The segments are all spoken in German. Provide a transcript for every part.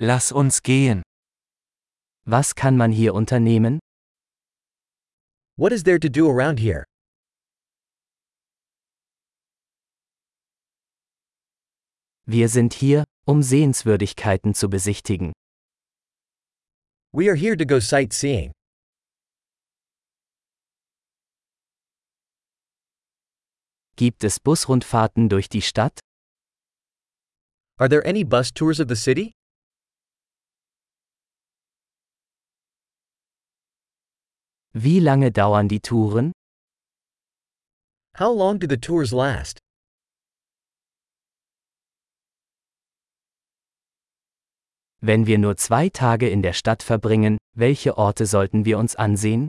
Lass uns gehen. Was kann man hier unternehmen? What is there to do around here? Wir sind hier, um Sehenswürdigkeiten zu besichtigen. We are here to go sightseeing. Gibt es Busrundfahrten durch die Stadt? Are there any bus tours of the city? Wie lange dauern die Touren? How long do the tours last? Wenn wir nur zwei Tage in der Stadt verbringen, welche Orte sollten wir uns ansehen?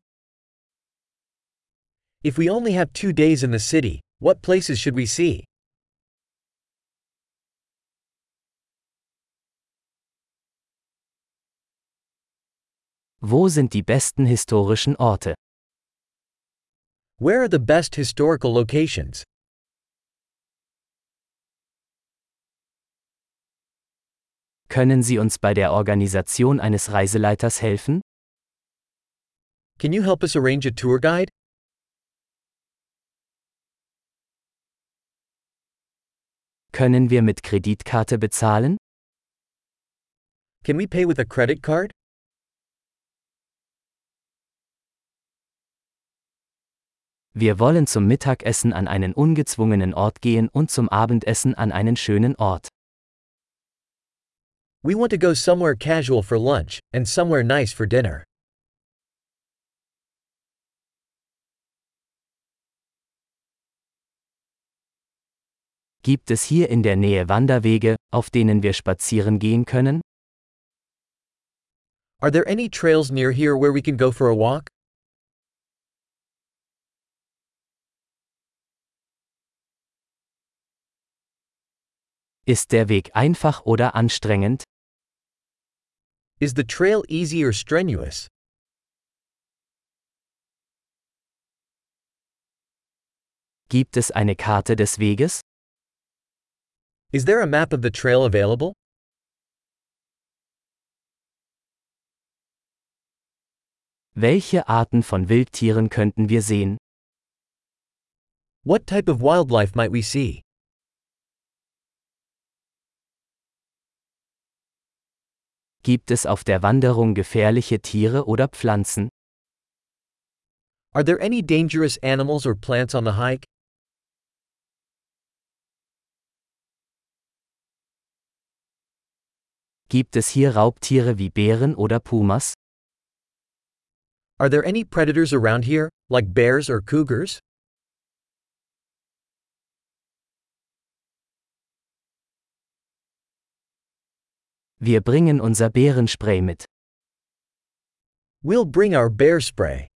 If we only have two days in the city, what places should we see? Wo sind die besten historischen Orte? Where are the best historical locations? Können Sie uns bei der Organisation eines Reiseleiters helfen? Can you help us arrange a tour guide? Können wir mit Kreditkarte bezahlen? Can we pay with a credit card? Wir wollen zum Mittagessen an einen ungezwungenen Ort gehen und zum Abendessen an einen schönen Ort. We want to go somewhere casual for lunch, and somewhere nice for dinner. Gibt es hier in der Nähe Wanderwege, auf denen wir spazieren gehen können? Are there any trails near here where we can go for a walk? Ist der Weg einfach oder anstrengend? Is the trail easy or strenuous? Gibt es eine Karte des Weges? Is there a map of the trail available? Welche Arten von Wildtieren könnten wir sehen? What type of wildlife might we see? Gibt es auf der Wanderung gefährliche Tiere oder Pflanzen? Are there any dangerous animals or plants on the hike? Gibt es hier Raubtiere wie Bären oder Pumas? Are there any predators around here, like bears or cougars? Wir bringen unser Bärenspray mit. We'll bring our bear spray.